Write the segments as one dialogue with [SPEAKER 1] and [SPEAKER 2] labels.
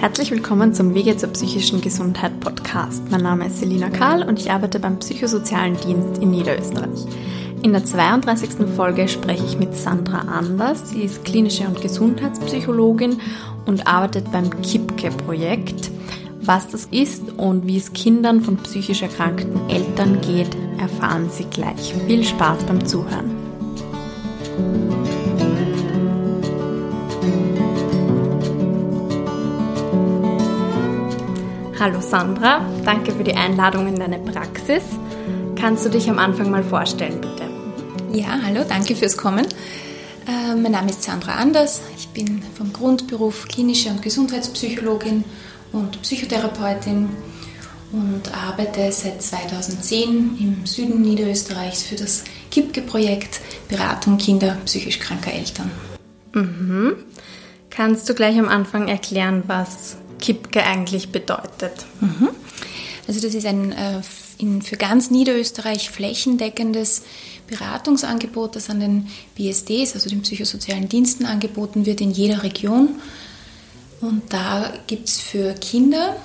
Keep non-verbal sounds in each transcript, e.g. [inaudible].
[SPEAKER 1] Herzlich willkommen zum Wege zur psychischen Gesundheit Podcast. Mein Name ist Selina Karl und ich arbeite beim Psychosozialen Dienst in Niederösterreich. In der 32. Folge spreche ich mit Sandra Anders. Sie ist klinische und Gesundheitspsychologin und arbeitet beim KIPKE-Projekt. Was das ist und wie es Kindern von psychisch erkrankten Eltern geht, erfahren Sie gleich. Viel Spaß beim Zuhören. Hallo Sandra, danke für die Einladung in deine Praxis. Kannst du dich am Anfang mal vorstellen, bitte?
[SPEAKER 2] Ja, hallo, danke fürs Kommen. Äh, mein Name ist Sandra Anders. Ich bin vom Grundberuf klinische und Gesundheitspsychologin und Psychotherapeutin und arbeite seit 2010 im Süden Niederösterreichs für das KIPKE-Projekt Beratung Kinder psychisch kranker Eltern.
[SPEAKER 1] Mhm. Kannst du gleich am Anfang erklären, was KIPKE eigentlich bedeutet.
[SPEAKER 2] Mhm. Also das ist ein äh, in, für ganz Niederösterreich flächendeckendes Beratungsangebot, das an den BSDs, also den psychosozialen Diensten, angeboten wird in jeder Region. Und da gibt es für Kinder,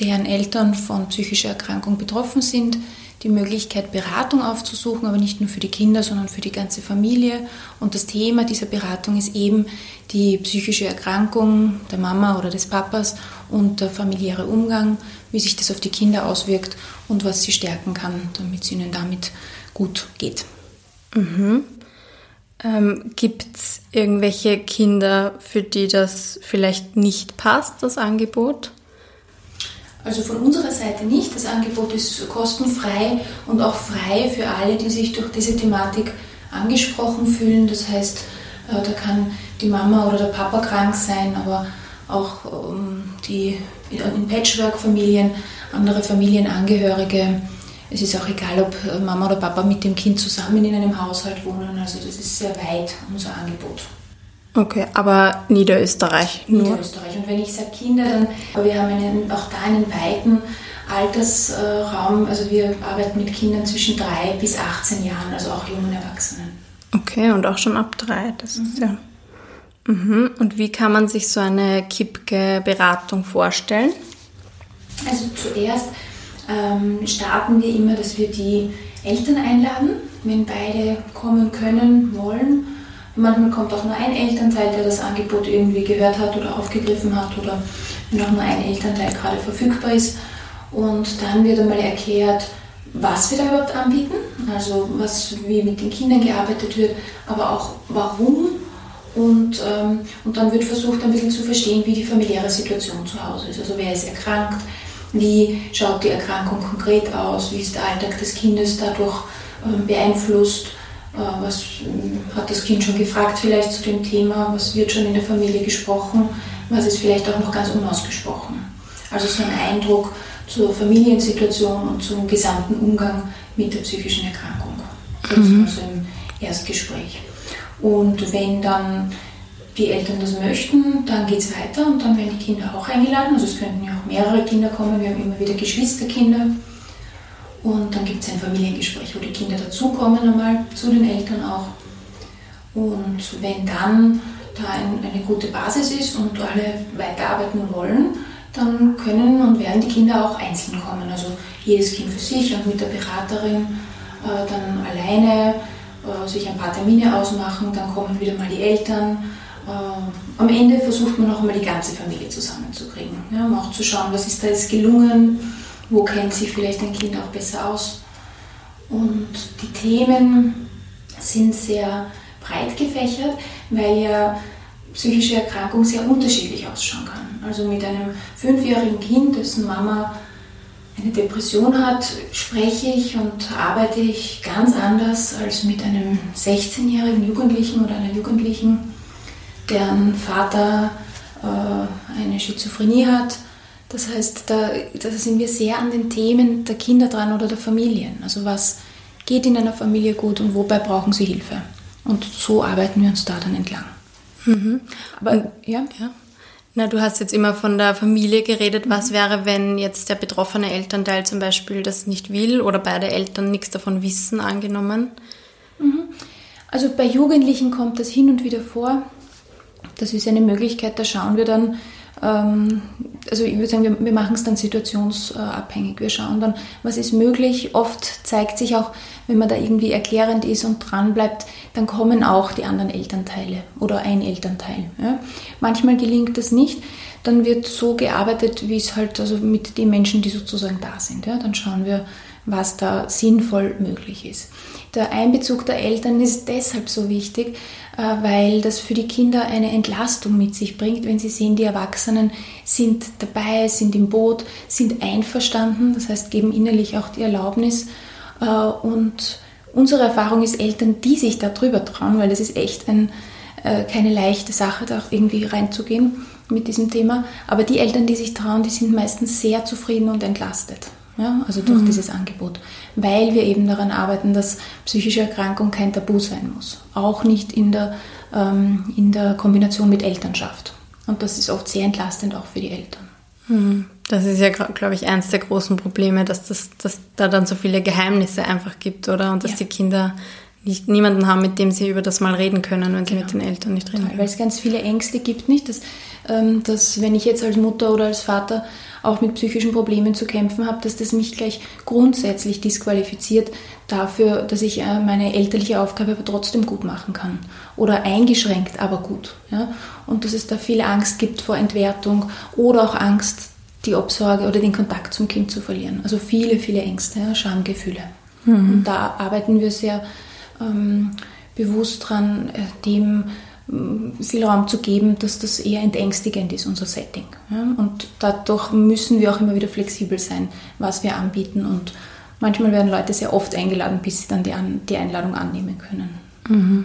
[SPEAKER 2] deren Eltern von psychischer Erkrankung betroffen sind, die Möglichkeit, Beratung aufzusuchen, aber nicht nur für die Kinder, sondern für die ganze Familie. Und das Thema dieser Beratung ist eben die psychische Erkrankung der Mama oder des Papas und der familiäre Umgang, wie sich das auf die Kinder auswirkt und was sie stärken kann, damit es ihnen damit gut geht.
[SPEAKER 1] Mhm. Ähm, Gibt es irgendwelche Kinder, für die das vielleicht nicht passt, das Angebot?
[SPEAKER 2] Also von unserer Seite nicht. Das Angebot ist kostenfrei und auch frei für alle, die sich durch diese Thematik angesprochen fühlen. Das heißt, äh, da kann die Mama oder der Papa krank sein, aber auch ähm, die in Patchwork-Familien, andere Familienangehörige. Es ist auch egal, ob äh, Mama oder Papa mit dem Kind zusammen in einem Haushalt wohnen. Also das ist sehr weit, unser Angebot.
[SPEAKER 1] Okay, aber Niederösterreich
[SPEAKER 2] nur? Niederösterreich. Und wenn ich sage Kinder, dann, aber wir haben einen, auch da einen weiten Altersraum. Also wir arbeiten mit Kindern zwischen drei bis 18 Jahren, also auch jungen Erwachsenen.
[SPEAKER 1] Okay, und auch schon ab drei, das mhm. ist ja. Mhm. Und wie kann man sich so eine KIPKE-Beratung vorstellen?
[SPEAKER 2] Also zuerst ähm, starten wir immer, dass wir die Eltern einladen, wenn beide kommen können, wollen Manchmal kommt auch nur ein Elternteil, der das Angebot irgendwie gehört hat oder aufgegriffen hat oder wenn auch nur ein Elternteil gerade verfügbar ist. Und dann wird einmal erklärt, was wir da überhaupt anbieten, also was, wie mit den Kindern gearbeitet wird, aber auch warum. Und, ähm, und dann wird versucht, ein bisschen zu verstehen, wie die familiäre Situation zu Hause ist. Also wer ist erkrankt, wie schaut die Erkrankung konkret aus, wie ist der Alltag des Kindes dadurch ähm, beeinflusst was äh, hat das Kind schon gefragt vielleicht zu dem Thema? Was wird schon in der Familie gesprochen? Was ist vielleicht auch noch ganz unausgesprochen? Also so ein Eindruck zur Familiensituation und zum gesamten Umgang mit der psychischen Erkrankung. Das mhm. ist also im Erstgespräch. Und wenn dann die Eltern das möchten, dann geht es weiter und dann werden die Kinder auch eingeladen. Also es könnten ja auch mehrere Kinder kommen. Wir haben immer wieder Geschwisterkinder und dann gibt es ein Familiengespräch, wo die Kinder dazukommen einmal, zu den Eltern auch. Und wenn dann da ein, eine gute Basis ist und alle weiterarbeiten wollen, dann können und werden die Kinder auch einzeln kommen. Also jedes Kind für sich und mit der Beraterin äh, dann alleine äh, sich ein paar Termine ausmachen, dann kommen wieder mal die Eltern. Äh, am Ende versucht man auch mal die ganze Familie zusammenzukriegen, ja, um auch zu schauen, was ist da jetzt gelungen, wo kennt sich vielleicht ein Kind auch besser aus. Und die Themen sind sehr breit gefächert, weil ja psychische Erkrankung sehr unterschiedlich ausschauen kann. Also mit einem fünfjährigen Kind, dessen Mama eine Depression hat, spreche ich und arbeite ich ganz anders als mit einem 16-jährigen Jugendlichen oder einer Jugendlichen, deren Vater äh, eine Schizophrenie hat das heißt, da, da sind wir sehr an den Themen der Kinder dran oder der Familien. Also was geht in einer Familie gut und wobei brauchen sie Hilfe. Und so arbeiten wir uns da dann entlang.
[SPEAKER 1] Mhm. Aber ja. ja. Na, du hast jetzt immer von der Familie geredet. Was mhm. wäre, wenn jetzt der betroffene Elternteil zum Beispiel das nicht will oder beide Eltern nichts davon wissen, angenommen?
[SPEAKER 2] Mhm. Also bei Jugendlichen kommt das hin und wieder vor. Das ist eine Möglichkeit, da schauen wir dann, also ich würde sagen, wir, wir machen es dann situationsabhängig. Wir schauen dann, was ist möglich. Oft zeigt sich auch, wenn man da irgendwie erklärend ist und dran bleibt, dann kommen auch die anderen Elternteile oder ein Elternteil. Ja. Manchmal gelingt das nicht. Dann wird so gearbeitet, wie es halt, also mit den Menschen, die sozusagen da sind. Ja. Dann schauen wir, was da sinnvoll möglich ist. Der Einbezug der Eltern ist deshalb so wichtig, äh, weil das für die Kinder eine Entlastung mit sich bringt, wenn sie sehen, die Erwachsenen sind dabei, sind im Boot, sind einverstanden, das heißt geben innerlich auch die Erlaubnis. Äh, und unsere Erfahrung ist Eltern, die sich da drüber trauen, weil das ist echt ein, äh, keine leichte Sache, da irgendwie reinzugehen mit diesem Thema. Aber die Eltern, die sich trauen, die sind meistens sehr zufrieden und entlastet. Ja, also durch mhm. dieses Angebot, weil wir eben daran arbeiten, dass psychische Erkrankung kein Tabu sein muss, auch nicht in der, ähm, in der Kombination mit Elternschaft. Und das ist oft sehr entlastend auch für die Eltern.
[SPEAKER 1] Mhm. Das ist ja, glaube ich, eines der großen Probleme, dass, das, dass da dann so viele Geheimnisse einfach gibt, oder? Und dass ja. die Kinder nicht, niemanden haben, mit dem sie über das mal reden können, wenn sie genau. mit den Eltern nicht reden können.
[SPEAKER 2] Weil es ganz viele Ängste gibt, nicht? Dass, ähm, dass wenn ich jetzt als Mutter oder als Vater auch mit psychischen Problemen zu kämpfen habe, dass das mich gleich grundsätzlich disqualifiziert dafür, dass ich äh, meine elterliche Aufgabe aber trotzdem gut machen kann. Oder eingeschränkt, aber gut. Ja? Und dass es da viel Angst gibt vor Entwertung oder auch Angst, die Obsorge oder den Kontakt zum Kind zu verlieren. Also viele, viele Ängste, ja? Schamgefühle. Mhm. Und da arbeiten wir sehr ähm, bewusst dran, äh, dem viel Raum zu geben, dass das eher entängstigend ist, unser Setting. Und dadurch müssen wir auch immer wieder flexibel sein, was wir anbieten. Und manchmal werden Leute sehr oft eingeladen, bis sie dann die, Einladung annehmen können.
[SPEAKER 1] Mhm.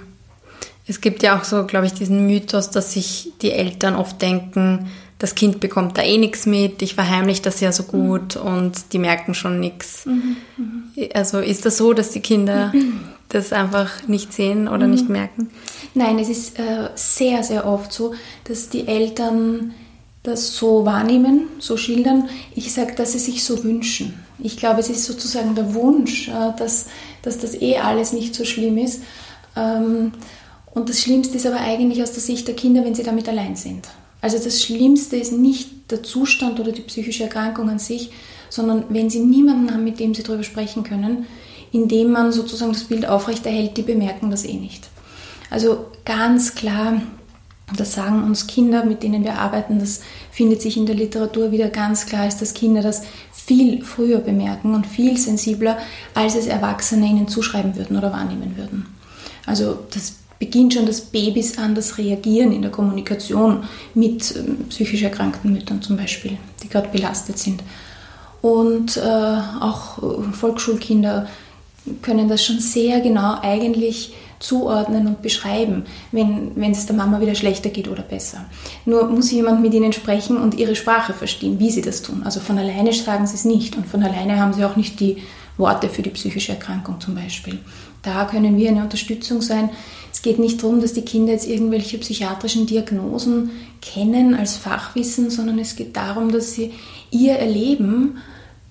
[SPEAKER 1] Es gibt ja auch so, glaube ich, diesen Mythos, dass sich die Eltern oft denken, das Kind bekommt da eh nichts mit, ich verheimliche das ja so gut mhm. und die merken schon nichts. Mhm. Mhm. Also ist das so, dass die Kinder [clears throat] das einfach nicht sehen oder nicht merken?
[SPEAKER 2] Nein, es ist äh, sehr, sehr oft so, dass die Eltern das so wahrnehmen, so schildern. Ich sage, dass sie sich so wünschen. Ich glaube, es ist sozusagen der Wunsch, äh, dass, dass das eh alles nicht so schlimm ist. Ähm, und das Schlimmste ist aber eigentlich aus der Sicht der Kinder, wenn sie damit allein sind. Also das Schlimmste ist nicht der Zustand oder die psychische Erkrankung an sich, sondern wenn sie niemanden haben, mit dem sie darüber sprechen können, indem man sozusagen das Bild aufrechterhält, die bemerken das eh nicht. Also ganz klar, das sagen uns Kinder, mit denen wir arbeiten, das findet sich in der Literatur wieder ganz klar, ist, dass Kinder das viel früher bemerken und viel sensibler, als es Erwachsene ihnen zuschreiben würden oder wahrnehmen würden. Also das beginnt schon das Babys an das Reagieren in der Kommunikation mit ähm, psychisch erkrankten Müttern zum Beispiel, die gerade belastet sind. Und äh, auch äh, Volksschulkinder können das schon sehr genau eigentlich zuordnen und beschreiben, wenn, wenn es der Mama wieder schlechter geht oder besser. Nur muss jemand mit ihnen sprechen und ihre Sprache verstehen, wie sie das tun. Also von alleine sagen sie es nicht und von alleine haben sie auch nicht die Worte für die psychische Erkrankung zum Beispiel. Da können wir eine Unterstützung sein. Es geht nicht darum, dass die Kinder jetzt irgendwelche psychiatrischen Diagnosen kennen als Fachwissen, sondern es geht darum, dass sie ihr Erleben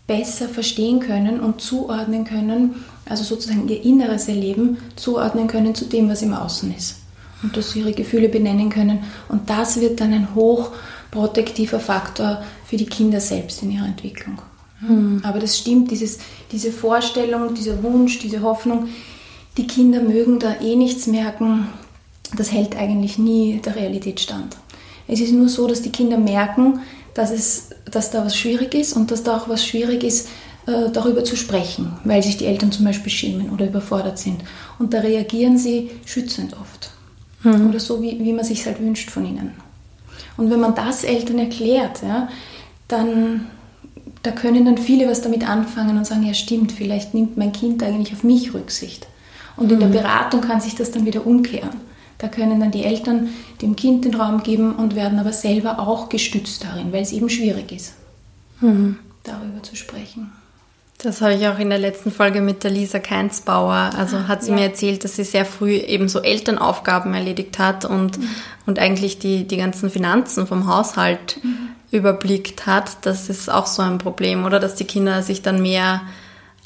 [SPEAKER 2] besser verstehen können und zuordnen können, also sozusagen ihr inneres Erleben zuordnen können zu dem, was im Außen ist. Und dass sie ihre Gefühle benennen können. Und das wird dann ein hochprotektiver Faktor für die Kinder selbst in ihrer Entwicklung. Mhm. Aber das stimmt, dieses, diese Vorstellung, dieser Wunsch, diese Hoffnung, die Kinder mögen da eh nichts merken, das hält eigentlich nie der Realität stand. Es ist nur so, dass die Kinder merken, dass, es, dass da was schwierig ist und dass da auch was schwierig ist, äh, darüber zu sprechen, weil sich die Eltern zum Beispiel schämen oder überfordert sind. Und da reagieren sie schützend oft. Mhm. Oder so, wie, wie man sich halt wünscht von ihnen. Und wenn man das Eltern erklärt, ja, dann da können dann viele was damit anfangen und sagen, ja stimmt, vielleicht nimmt mein Kind eigentlich auf mich Rücksicht. Und in der mhm. Beratung kann sich das dann wieder umkehren. Da können dann die Eltern dem Kind den Raum geben und werden aber selber auch gestützt darin, weil es eben schwierig ist, mhm. darüber zu sprechen.
[SPEAKER 1] Das habe ich auch in der letzten Folge mit der Lisa Keinsbauer. Also hat sie ja. mir erzählt, dass sie sehr früh eben so Elternaufgaben erledigt hat und, mhm. und eigentlich die, die ganzen Finanzen vom Haushalt mhm. überblickt hat. Das ist auch so ein Problem, oder? Dass die Kinder sich dann mehr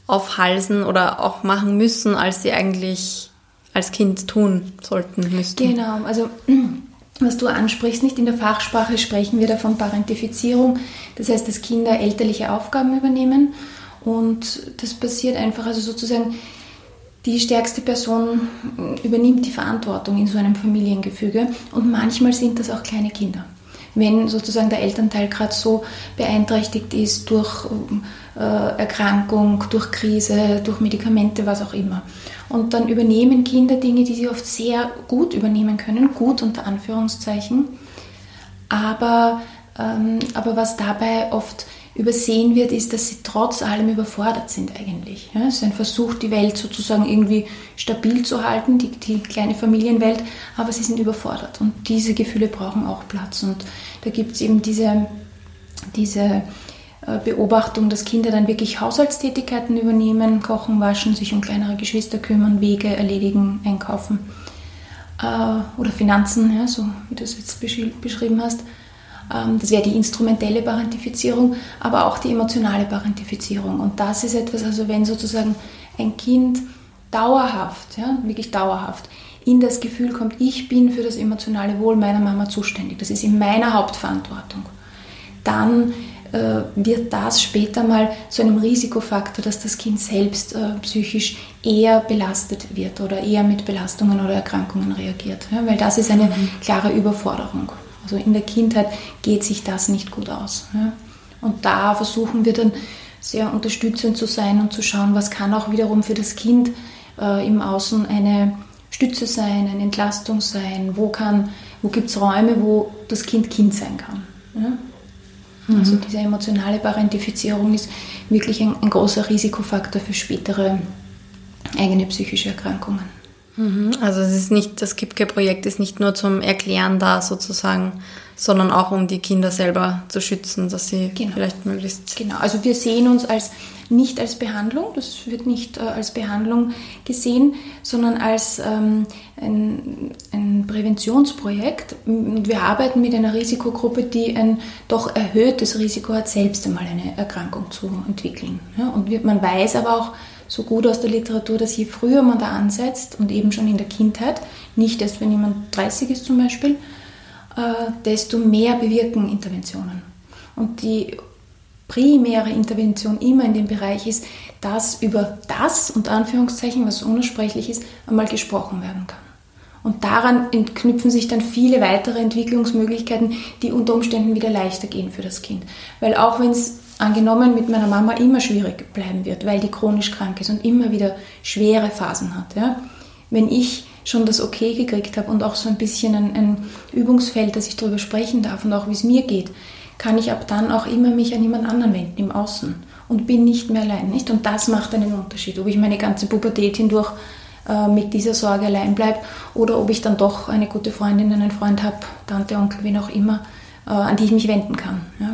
[SPEAKER 1] aufhalsen oder auch machen müssen, als sie eigentlich als Kind tun sollten, müssten.
[SPEAKER 2] Genau, also [clears throat] was du ansprichst, nicht in der Fachsprache sprechen wir davon Parentifizierung, das heißt, dass Kinder elterliche Aufgaben übernehmen und das passiert einfach, also sozusagen die stärkste Person übernimmt die Verantwortung in so einem Familiengefüge und manchmal sind das auch kleine Kinder. Wenn sozusagen der Elternteil gerade so beeinträchtigt ist durch äh, Erkrankung, durch Krise, durch Medikamente, was auch immer. Und dann übernehmen Kinder Dinge, die sie oft sehr gut übernehmen können, gut unter Anführungszeichen. Aber, ähm, aber was dabei oft übersehen wird, ist, dass sie trotz allem überfordert sind eigentlich. Ja, es ist ein Versuch, die Welt sozusagen irgendwie stabil zu halten, die, die kleine Familienwelt, aber sie sind überfordert und diese Gefühle brauchen auch Platz. Und da gibt es eben diese, diese äh, Beobachtung, dass Kinder dann wirklich Haushaltstätigkeiten übernehmen, kochen, waschen, sich um kleinere Geschwister kümmern, Wege erledigen, einkaufen äh, oder Finanzen, ja, so wie du es jetzt beschrieben hast das wäre die instrumentelle Parentifizierung, aber auch die emotionale Parentifizierung. Und das ist etwas, also wenn sozusagen ein Kind dauerhaft, ja, wirklich dauerhaft, in das Gefühl kommt, ich bin für das emotionale Wohl meiner Mama zuständig, das ist in meiner Hauptverantwortung, dann äh, wird das später mal zu einem Risikofaktor, dass das Kind selbst äh, psychisch eher belastet wird oder eher mit Belastungen oder Erkrankungen reagiert. Ja, weil das ist eine mhm. klare Überforderung. Also in der Kindheit geht sich das nicht gut aus. Ja. Und da versuchen wir dann sehr unterstützend zu sein und zu schauen, was kann auch wiederum für das Kind äh, im Außen eine Stütze sein, eine Entlastung sein, wo, wo gibt es Räume, wo das Kind Kind sein kann. Ja. Mhm. Also diese emotionale Parentifizierung ist wirklich ein, ein großer Risikofaktor für spätere eigene psychische Erkrankungen.
[SPEAKER 1] Mhm. Also es ist nicht, das KIPKE-Projekt ist nicht nur zum Erklären da sozusagen, sondern auch um die Kinder selber zu schützen, dass sie genau. vielleicht möglichst.
[SPEAKER 2] Genau, also wir sehen uns als nicht als Behandlung, das wird nicht äh, als Behandlung gesehen, sondern als ähm, ein, ein, Präventionsprojekt. Und wir arbeiten mit einer Risikogruppe, die ein doch erhöhtes Risiko hat, selbst einmal eine Erkrankung zu entwickeln. Ja, und man weiß aber auch, so gut aus der Literatur, dass je früher man da ansetzt und eben schon in der Kindheit, nicht erst wenn jemand 30 ist zum Beispiel, äh, desto mehr bewirken Interventionen. Und die primäre Intervention immer in dem Bereich ist, dass über das, und Anführungszeichen, was unersprechlich ist, einmal gesprochen werden kann. Und daran knüpfen sich dann viele weitere Entwicklungsmöglichkeiten, die unter Umständen wieder leichter gehen für das Kind. Weil auch wenn es angenommen mit meiner Mama immer schwierig bleiben wird, weil die chronisch krank ist und immer wieder schwere Phasen hat. Ja? Wenn ich schon das Okay gekriegt habe und auch so ein bisschen ein, ein Übungsfeld, dass ich darüber sprechen darf und auch wie es mir geht, kann ich ab dann auch immer mich an jemand anderen wenden im Außen und bin nicht mehr allein. Nicht? Und das macht einen Unterschied, ob ich meine ganze Pubertät hindurch äh, mit dieser Sorge allein bleibe oder ob ich dann doch eine gute Freundin, einen Freund habe, Tante, Onkel, wen auch immer, äh, an die ich mich wenden kann. Ja?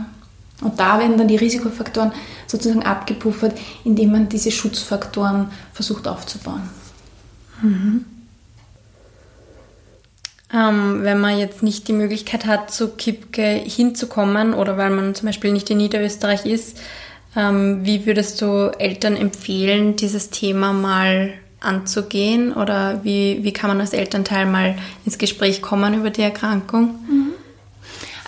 [SPEAKER 2] Und da werden dann die Risikofaktoren sozusagen abgepuffert, indem man diese Schutzfaktoren versucht aufzubauen. Mhm.
[SPEAKER 1] Ähm, wenn man jetzt nicht die Möglichkeit hat, zu Kipke hinzukommen oder weil man zum Beispiel nicht in Niederösterreich ist, ähm, wie würdest du Eltern empfehlen, dieses Thema mal anzugehen oder wie, wie kann man als Elternteil mal ins Gespräch kommen über die Erkrankung? Mhm.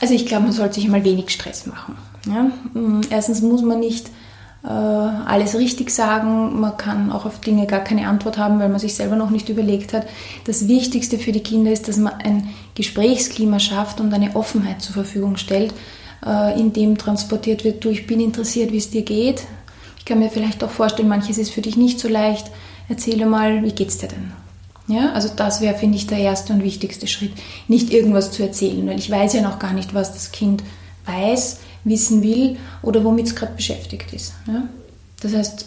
[SPEAKER 2] Also ich glaube, man sollte sich mal wenig Stress machen. Ja? Mm, erstens muss man nicht äh, alles richtig sagen, man kann auch auf Dinge gar keine Antwort haben, weil man sich selber noch nicht überlegt hat. Das Wichtigste für die Kinder ist, dass man ein Gesprächsklima schafft und eine Offenheit zur Verfügung stellt, äh, in dem transportiert wird, du, ich bin interessiert, wie es dir geht. Ich kann mir vielleicht auch vorstellen, manches ist für dich nicht so leicht. Erzähle mal, wie geht's dir denn? Ja, also das wäre, finde ich, der erste und wichtigste Schritt. Nicht irgendwas zu erzählen, weil ich weiß ja noch gar nicht, was das Kind weiß wissen will oder womit es gerade beschäftigt ist. Ja? Das heißt,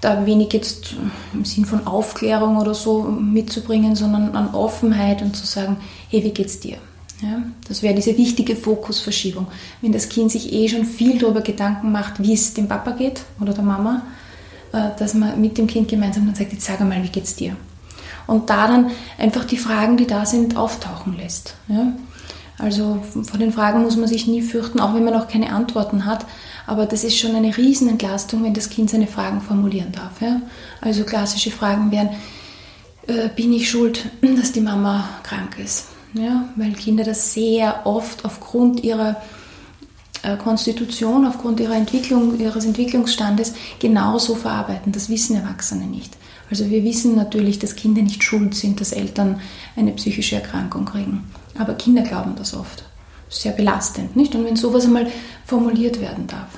[SPEAKER 2] da wenig jetzt im Sinn von Aufklärung oder so mitzubringen, sondern an Offenheit und zu sagen, hey, wie geht's dir? Ja, das wäre diese wichtige Fokusverschiebung. Wenn das Kind sich eh schon viel darüber Gedanken macht, wie es dem Papa geht oder der Mama, äh, dass man mit dem Kind gemeinsam dann sagt, jetzt sag einmal, wie geht's dir? Und da dann einfach die Fragen, die da sind, auftauchen lässt. Ja? Also vor den Fragen muss man sich nie fürchten, auch wenn man noch keine Antworten hat. Aber das ist schon eine Riesenentlastung, wenn das Kind seine Fragen formulieren darf. Ja? Also klassische Fragen wären, äh, bin ich schuld, [clears throat] dass die Mama krank ist? Ja? Weil Kinder das sehr oft aufgrund ihrer äh, Konstitution, aufgrund ihrer Entwicklung, ihres Entwicklungsstandes genauso verarbeiten. Das wissen Erwachsene nicht. Also wir wissen natürlich, dass Kinder nicht schuld sind, dass Eltern eine psychische Erkrankung kriegen. Aber Kinder glauben das oft. Sehr belastend, nicht? Und wenn sowas einmal formuliert werden darf.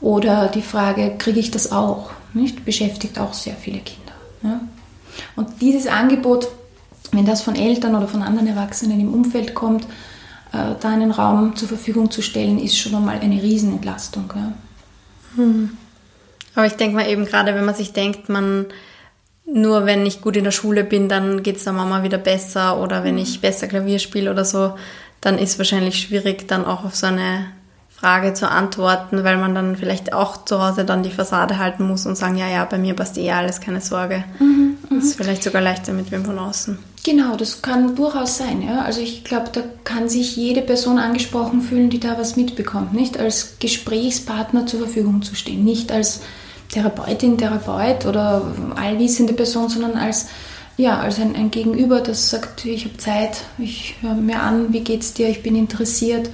[SPEAKER 2] Oder die Frage, kriege ich das auch? Nicht? Beschäftigt auch sehr viele Kinder. Ja? Und dieses Angebot, wenn das von Eltern oder von anderen Erwachsenen im Umfeld kommt, äh, da einen Raum zur Verfügung zu stellen, ist schon einmal eine Riesenentlastung. Ja?
[SPEAKER 1] Hm. Aber ich denke mal eben gerade, wenn man sich denkt, man nur wenn ich gut in der Schule bin, dann geht es der Mama wieder besser oder wenn ich besser Klavier spiele oder so, dann ist es wahrscheinlich schwierig, dann auch auf so eine Frage zu antworten, weil man dann vielleicht auch zu Hause dann die Fassade halten muss und sagen, ja, ja, bei mir passt eh alles, keine Sorge. Mhm, das ist vielleicht sogar leichter mit wem von außen.
[SPEAKER 2] Genau, das kann durchaus sein. Ja? Also ich glaube, da kann sich jede Person angesprochen fühlen, die da was mitbekommt. Nicht als Gesprächspartner zur Verfügung zu stehen, nicht als Therapeutin, Therapeut oder allwissende Person, sondern als, ja, als ein, ein Gegenüber, das sagt, ich habe Zeit, ich höre mir an, wie geht's dir, ich bin interessiert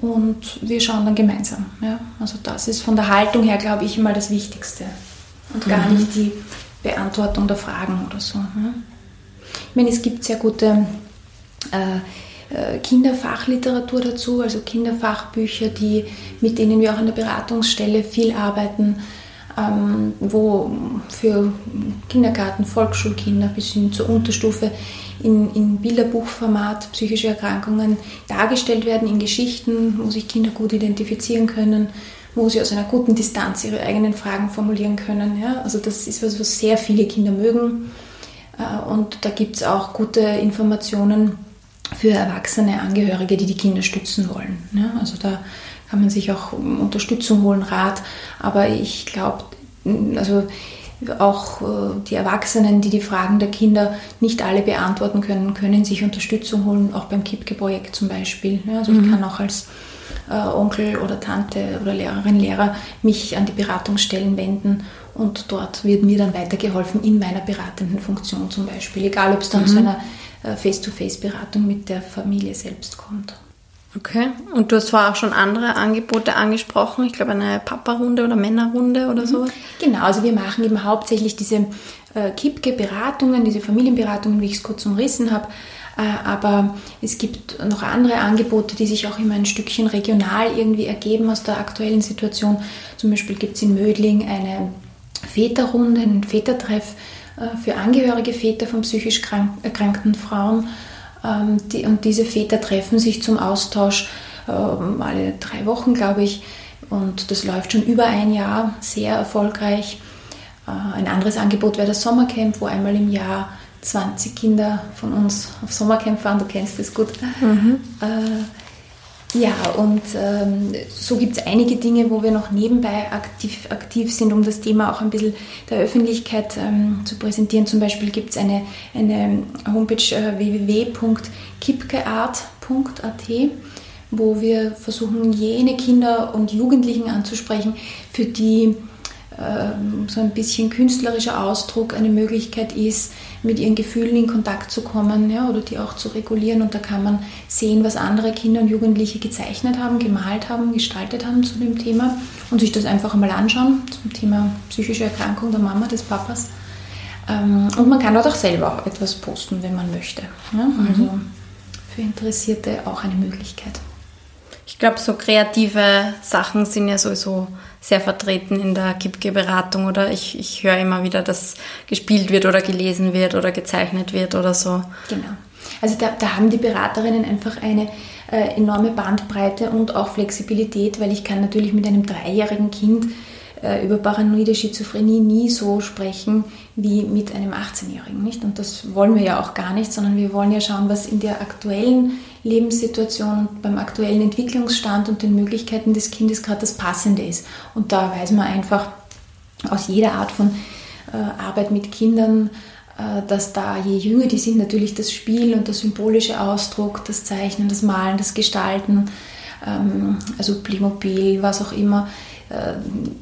[SPEAKER 2] und wir schauen dann gemeinsam. Ja? Also das ist von der Haltung her, glaube ich, mal das Wichtigste und gar mhm. nicht die Beantwortung der Fragen oder so. Ja? Ich meine, es gibt sehr gute äh, äh, Kinderfachliteratur dazu, also Kinderfachbücher, die, mit denen wir auch an der Beratungsstelle viel arbeiten ähm, wo für Kindergarten, Volksschulkinder bis hin zur Unterstufe in, in Bilderbuchformat psychische Erkrankungen dargestellt werden, in Geschichten, wo sich Kinder gut identifizieren können, wo sie aus einer guten Distanz ihre eigenen Fragen formulieren können. Ja? Also das ist was, was sehr viele Kinder mögen. Äh, und da gibt es auch gute Informationen für erwachsene Angehörige, die die Kinder stützen wollen. Ja? Also da kann man sich auch Unterstützung holen, Rat. Aber ich glaube, also auch äh, die Erwachsenen, die die Fragen der Kinder nicht alle beantworten können, können sich Unterstützung holen, auch beim KIPKE-Projekt zum Beispiel. Also ich mhm. kann auch als äh, Onkel oder Tante oder Lehrerin, Lehrer mich an die Beratungsstellen wenden und dort wird mir dann weitergeholfen in meiner beratenden Funktion zum Beispiel, egal ob es dann mhm. zu einer äh, Face-to-Face-Beratung mit der Familie selbst kommt.
[SPEAKER 1] Okay. Und du hast vorher auch schon andere Angebote angesprochen. Ich glaube, eine Papa-Runde oder Männerrunde oder mhm. so.
[SPEAKER 2] Genau, also wir machen eben hauptsächlich diese äh, Kipke-Beratungen, diese Familienberatungen, wie ich es kurz umrissen habe. Äh, aber es gibt noch andere Angebote, die sich auch immer ein Stückchen regional irgendwie ergeben aus der aktuellen Situation. Zum Beispiel gibt es in Mödling eine Väterrunde, einen Vätertreff äh, für angehörige Väter von psychisch krank, erkrankten Frauen ähm, die, und diese Väter treffen sich zum Austausch ähm, alle drei Wochen, glaube ich. Und das läuft schon über ein Jahr sehr erfolgreich. Äh, ein anderes Angebot wäre das Sommercamp, wo einmal im Jahr 20 Kinder von uns auf Sommercamp fahren. Du kennst das gut. Mhm. Ja, und ähm, so gibt es einige Dinge, wo wir noch nebenbei aktiv, aktiv sind, um das Thema auch ein bisschen der Öffentlichkeit ähm, zu präsentieren. Zum Beispiel gibt es eine, eine Homepage äh, www.kipkeart.at, wo wir versuchen, jene Kinder und Jugendlichen anzusprechen, für die so ein bisschen künstlerischer Ausdruck eine Möglichkeit ist, mit ihren Gefühlen in Kontakt zu kommen ja, oder die auch zu regulieren. Und da kann man sehen, was andere Kinder und Jugendliche gezeichnet haben, gemalt haben, gestaltet haben zu dem Thema und sich das einfach einmal anschauen zum Thema psychische Erkrankung der Mama, des Papas. Ähm, und man kann dort auch selber auch etwas posten, wenn man möchte. Ja, also mhm. für Interessierte auch eine Möglichkeit.
[SPEAKER 1] Ich glaube, so kreative Sachen sind ja sowieso sehr vertreten in der Kipke-Beratung oder ich, ich höre immer wieder, dass gespielt wird oder gelesen wird oder gezeichnet wird oder so.
[SPEAKER 2] Genau. Also da, da haben die Beraterinnen einfach eine äh, enorme Bandbreite und auch Flexibilität, weil ich kann natürlich mit einem dreijährigen Kind äh, über paranoide Schizophrenie nie so sprechen wie mit einem 18-Jährigen, nicht? Und das wollen wir ja auch gar nicht, sondern wir wollen ja schauen, was in der aktuellen Lebenssituation, beim aktuellen Entwicklungsstand und den Möglichkeiten des Kindes gerade das Passende ist. Und da weiß man einfach aus jeder Art von äh, Arbeit mit Kindern, äh, dass da je jünger die sind, natürlich das Spiel und der symbolische Ausdruck, das Zeichnen, das Malen, das Gestalten, ähm, also Playmobil, was auch immer,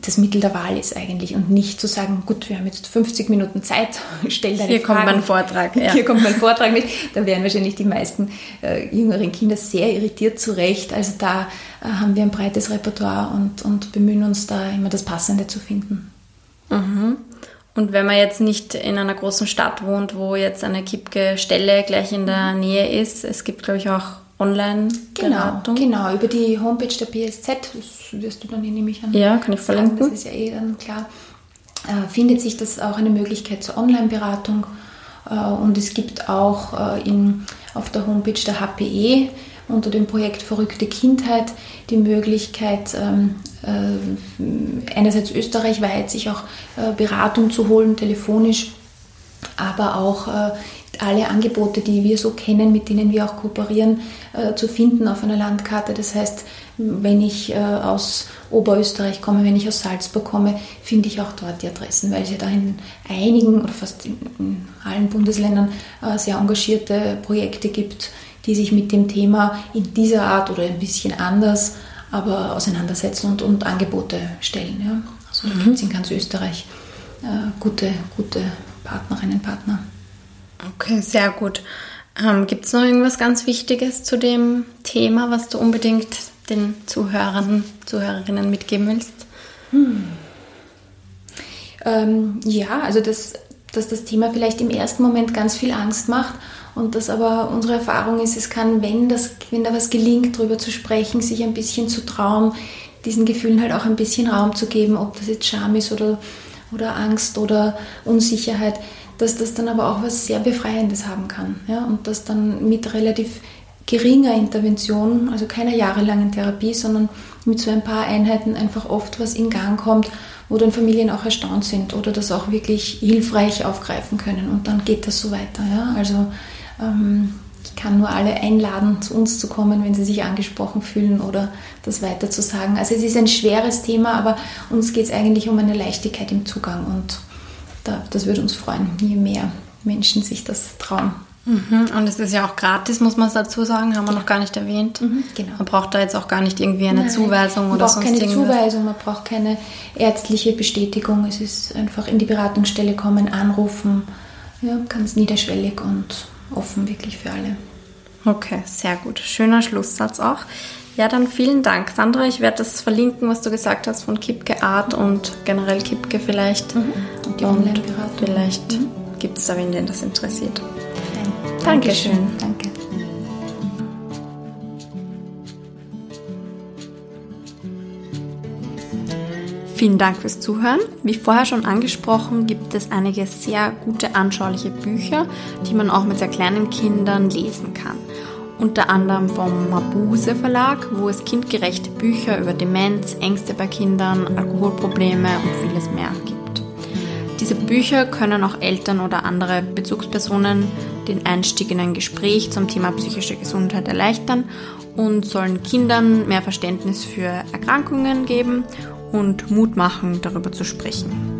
[SPEAKER 2] das Mittel der Wahl ist eigentlich und nicht zu sagen, gut, wir haben jetzt 50 Minuten Zeit, [laughs] stell deine
[SPEAKER 1] Hier
[SPEAKER 2] Fragen.
[SPEAKER 1] kommt mein Vortrag.
[SPEAKER 2] Ja. Hier kommt mein Vortrag mit. Da wären wahrscheinlich die meisten äh, jüngeren Kinder sehr irritiert zurecht. Also da äh, haben wir ein breites Repertoire und, und bemühen uns da immer das Passende zu finden.
[SPEAKER 1] Mhm. Und wenn man jetzt nicht in einer großen Stadt wohnt, wo jetzt eine Kipke-Stelle gleich in der Nähe ist, es gibt, glaube ich, auch Online-Beratung.
[SPEAKER 2] Genau, genau, über die Homepage der BSZ, das wirst du dann hier nämlich an.
[SPEAKER 1] Ja, kann ich verlinken.
[SPEAKER 2] Das ist ja eh dann klar. Äh, findet sich das auch eine Möglichkeit zur Online-Beratung. Äh, und es gibt auch äh, in, auf der Homepage der HPE unter dem Projekt Verrückte Kindheit die Möglichkeit, ähm, äh, einerseits österreichweit sich auch äh, Beratung zu holen, telefonisch, aber auch äh, alle Angebote, die wir so kennen, mit denen wir auch kooperieren, äh, zu finden auf einer Landkarte. Das heißt, wenn ich äh, aus Oberösterreich komme, wenn ich aus Salzburg komme, finde ich auch dort die Adressen, weil es ja da in einigen oder fast in, allen Bundesländern sehr engagierte Projekte gibt, die sich mit dem Thema in dieser Art oder ein bisschen anders aber auseinandersetzen und, und Angebote stellen. Ja. Also da mhm. gibt es in ganz Österreich gute, gute Partnerinnen Partner.
[SPEAKER 1] Okay, sehr gut. Ähm, Gibt es noch irgendwas ganz Wichtiges zu dem Thema, was du unbedingt den Zuhörern, Zuhörerinnen mitgeben willst? Hm.
[SPEAKER 2] Ähm, ja, also das, dass das Thema vielleicht im ersten Moment ganz viel Angst macht und dass aber unsere Erfahrung ist, es kann, wenn, das, wenn da was gelingt, darüber zu sprechen, sich ein bisschen zu trauen, diesen Gefühlen halt auch ein bisschen Raum zu geben, ob das jetzt Scham ist oder, oder Angst oder Unsicherheit, dass das dann aber auch was sehr Befreiendes haben kann. Ja? Und dass dann mit relativ geringer Intervention, also keiner jahrelangen Therapie, sondern mit so ein paar Einheiten einfach oft was in Gang kommt, wo dann Familien auch erstaunt sind oder das auch wirklich hilfreich aufgreifen können. Und dann geht das so weiter. Ja? Also ähm, ich kann nur alle einladen, zu uns zu kommen, wenn sie sich angesprochen fühlen oder das weiter zu sagen. Also es ist ein schweres Thema, aber uns geht es eigentlich um eine Leichtigkeit im Zugang und das würde uns freuen, je mehr Menschen sich das trauen.
[SPEAKER 1] Mhm. Und es ist ja auch gratis, muss man dazu sagen, haben wir noch gar nicht erwähnt. Mhm, genau. Man braucht da jetzt auch gar nicht irgendwie eine Nein, Zuweisung oder sonst
[SPEAKER 2] irgendwas. Man braucht keine Zuweisung, man braucht keine ärztliche Bestätigung. Es ist einfach in die Beratungsstelle kommen, anrufen, ja, ganz niederschwellig und offen wirklich für alle.
[SPEAKER 1] Okay, sehr gut. Schöner Schlusssatz auch. Ja, dann vielen Dank, Sandra. Ich werde das verlinken, was du gesagt hast von Kipke Art und generell Kipke vielleicht. Mhm. Und die Online-Beratung. Vielleicht mhm. gibt es da wen, den das interessiert.
[SPEAKER 2] Dankeschön. Danke.
[SPEAKER 1] Vielen Dank fürs Zuhören. Wie vorher schon angesprochen, gibt es einige sehr gute anschauliche Bücher, die man auch mit sehr kleinen Kindern lesen kann. Unter anderem vom Mabuse Verlag, wo es kindgerechte Bücher über Demenz, Ängste bei Kindern, Alkoholprobleme und vieles mehr gibt. Diese Bücher können auch Eltern oder andere Bezugspersonen den Einstieg in ein Gespräch zum Thema psychische Gesundheit erleichtern und sollen Kindern mehr Verständnis für Erkrankungen geben und Mut machen, darüber zu sprechen.